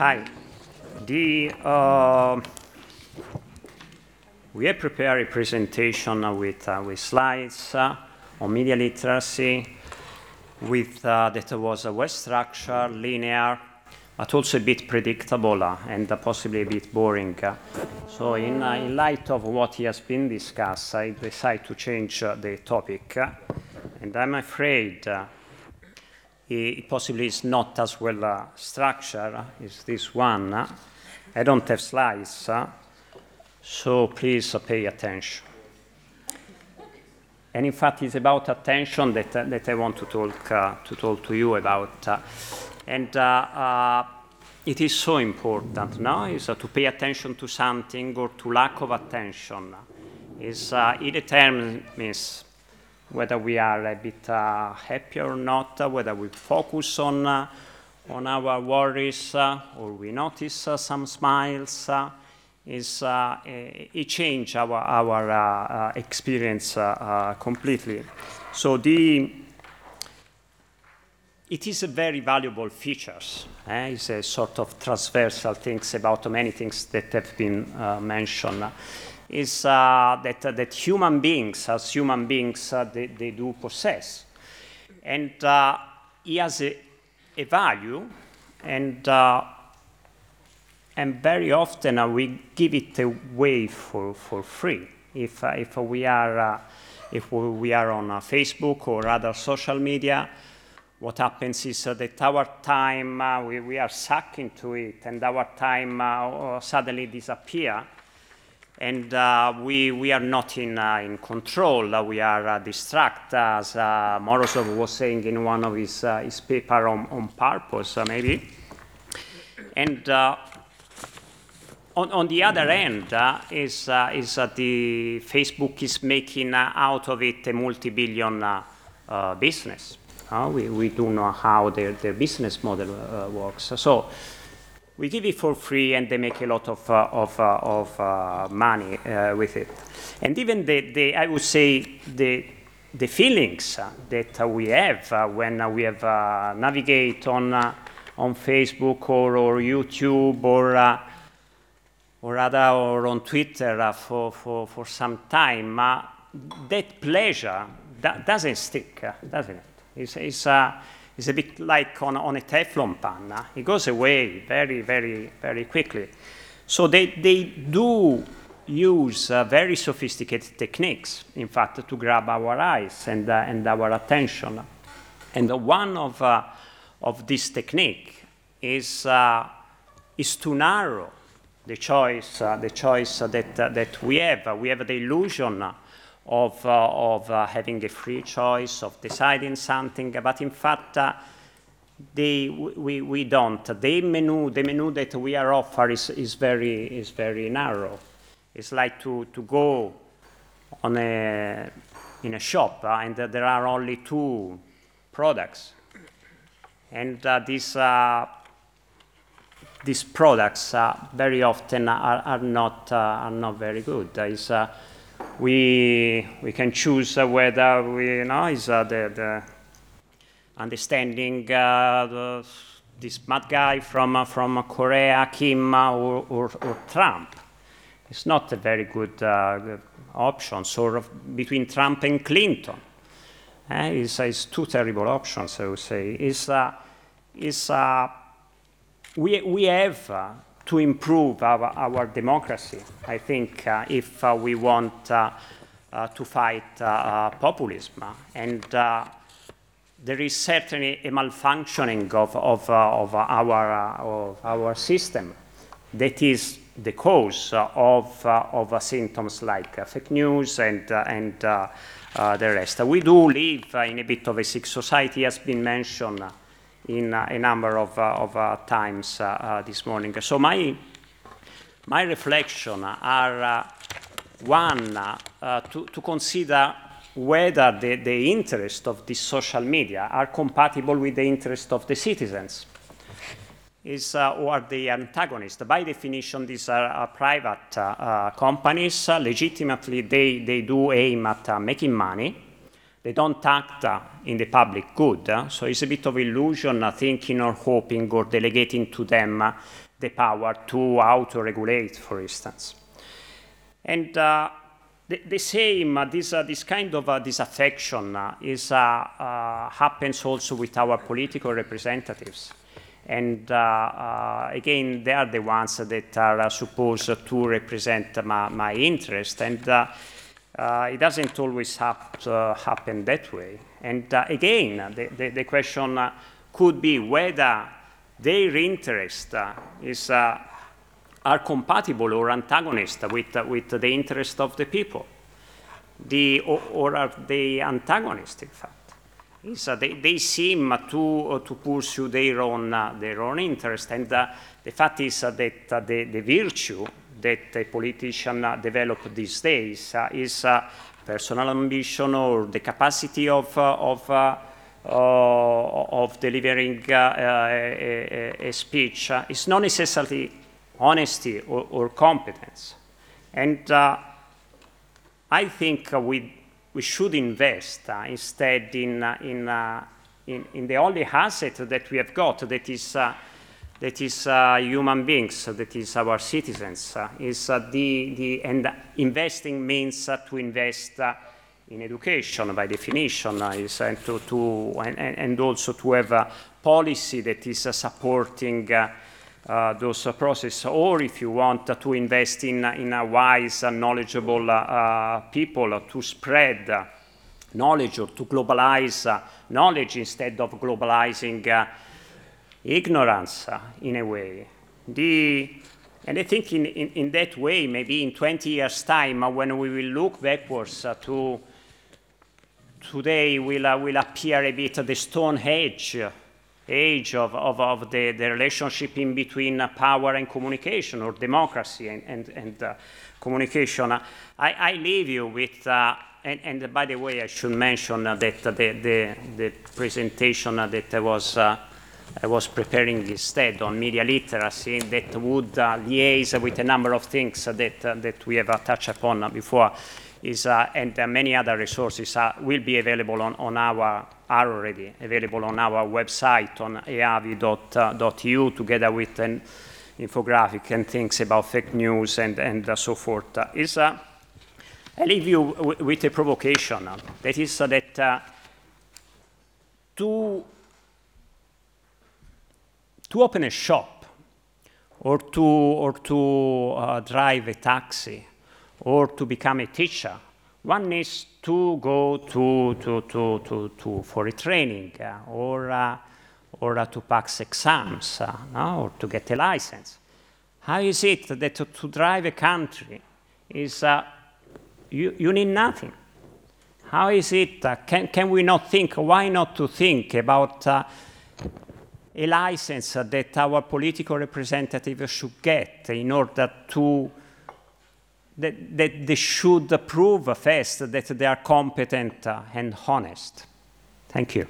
Hi. The, uh, we have prepared a presentation with, uh, with slides uh, on media literacy with, uh, that was a well structured, linear, but also a bit predictable uh, and possibly a bit boring. So in, uh, in light of what has been discussed, I decided to change uh, the topic. and I'm afraid it possibly is not as well uh, structured as this one. I don't have slides, uh, so please uh, pay attention. And in fact, it's about attention that, that I want to talk, uh, to talk to you about. Uh, and uh, it is so important, no? Is to pay attention to something or to lack of attention. Is it determines whether we are a bit uh, happy or not, uh, whether we focus on, uh, on our worries or we notice some smiles, is it changes our, our experience completely. So the it is a very valuable features. Eh? It's a sort of transversal things about many things that have been uh, mentioned is uh, that, uh, that human beings, as human beings, uh, they, they, do possess. And he has a, a, value, and, and very often we give it away for, for free. If, if we are if we are on Facebook or other social media, what happens is uh, that our time, uh, we, we, are sucked into it, and our time uh, suddenly disappear and uh, we, we are not in, uh, in control. Uh, we are uh, distracted, as uh, Morozov was saying in one of his, uh, his paper on, on purpose, maybe. And on, on the other end is, is the Facebook is making out of it a multi-billion business. we, we do know how their, their business model works. So we give it for free and they make a lot of, uh, of, uh, of uh, money uh, with it. And even the, the, I would say, the, the feelings uh, that we have uh, when we have navigate on, on Facebook or, or YouTube or, or, other, or on Twitter for, for, for some time, that pleasure that doesn't stick, doesn't it? It's, it's, is a bit like on, on a Teflon pan. It goes away very, very, very quickly. So they, they do use uh, very sophisticated techniques, in fact, to grab our eyes and, uh, and our attention. And one of, uh, of this technique is, uh, is to narrow the choice, uh, the choice that, uh, that we have. We have the illusion of, uh, of uh, having a free choice, of deciding something, but in fact, uh, they, we, we don't. The menu, the menu that we are offered is, is, very, is very narrow. It's like to, to go on a, in a shop uh, and uh, there are only two products. And uh, these, these products very often are, are, not, are not very good. We, we can choose uh, whether we, you know, is uh, the, the understanding uh, the, this mad guy from, from Korea, Kim, or, or, or, Trump. It's not a very good option. Sort of between Trump and Clinton. Uh, it's, it's, two terrible options, I would say. It's, uh, it's, uh, we, we have to improve our, our democracy, I think, uh, if uh, we want uh, uh to fight uh, populism. And there is certainly a malfunctioning of, of, of, our, of our system that is the cause of, of symptoms like fake news and, and the rest. We do live in a bit of a sick society, has been mentioned in a number of, uh, of uh, times uh, this morning. So my, my reflection are one, to, to consider whether the, the interests of these social media are compatible with the interests of the citizens is uh, or are they antagonists? By definition, these are uh, private uh, companies. legitimately, they, they do aim at making money. They don't act uh, in the public good, uh, so it's a bit of illusion uh, thinking or hoping or delegating to them the power to auto-regulate, for instance. And uh, the, the, same, uh, this, uh, this kind of uh, disaffection uh, is, uh, happens also with our political representatives. And again, they are the ones that are supposed to represent my, my interest. And it doesn't always have happen that way. And again, the, the, the question could be whether their interest is are compatible or antagonist with, uh, with the interest of the people, the, or, are they antagonist, in fact? Uh, they, they seem to, uh, to pursue their own, uh, their own interest, and uh, the fact is uh, that the, the virtue that a politician develop these days is personal ambition or the capacity of, of of delivering uh, a, a, speech uh, is not necessarily honesty or, or competence. And uh, I think uh, we, we should invest uh, instead in, uh, in, uh, in, in, the only asset that we have got, that is, uh, that is uh, human beings, uh, that is our citizens. Uh, is, the, the, and investing means to invest in education by definition, is, and, to, to, and, and also to have a policy that is supporting uh, those uh, processes, or if you want uh, to invest in, in a wise and knowledgeable people to spread knowledge or to globalize knowledge instead of globalizing ignorance in a way. The, and I think in, in, in, that way, maybe in 20 years' time, uh, when we will look backwards uh, to today, will, uh, will appear a bit the Stone Age age of, of, of the, the relationship in between uh, power and communication or democracy and, and, and uh, communication. I, I leave you with, uh, and, and, by the way, I should mention that the, the, the presentation that was, I was preparing instead on media literacy that would uh, liaise with a number of things that, uh, that we have uh, touched upon before is, and many other resources will be available on, on our are already available on our website on eavi.eu together with an infographic and things about fake news and, and uh, so forth. Uh, is, uh, I leave you with a provocation. that is that uh, to, open a shop or to, or to uh, drive a taxi or to become a teacher one needs to go to, to, to, to, to for a training uh, or, uh, or uh, to pass exams uh, no? or to get a license. How is it that to, to drive a country is uh, you, you need nothing? How is it? Can, can we not think? Why not to think about a license that our political representatives should get in order to that, that they should prove first that they are competent and honest. Thank you.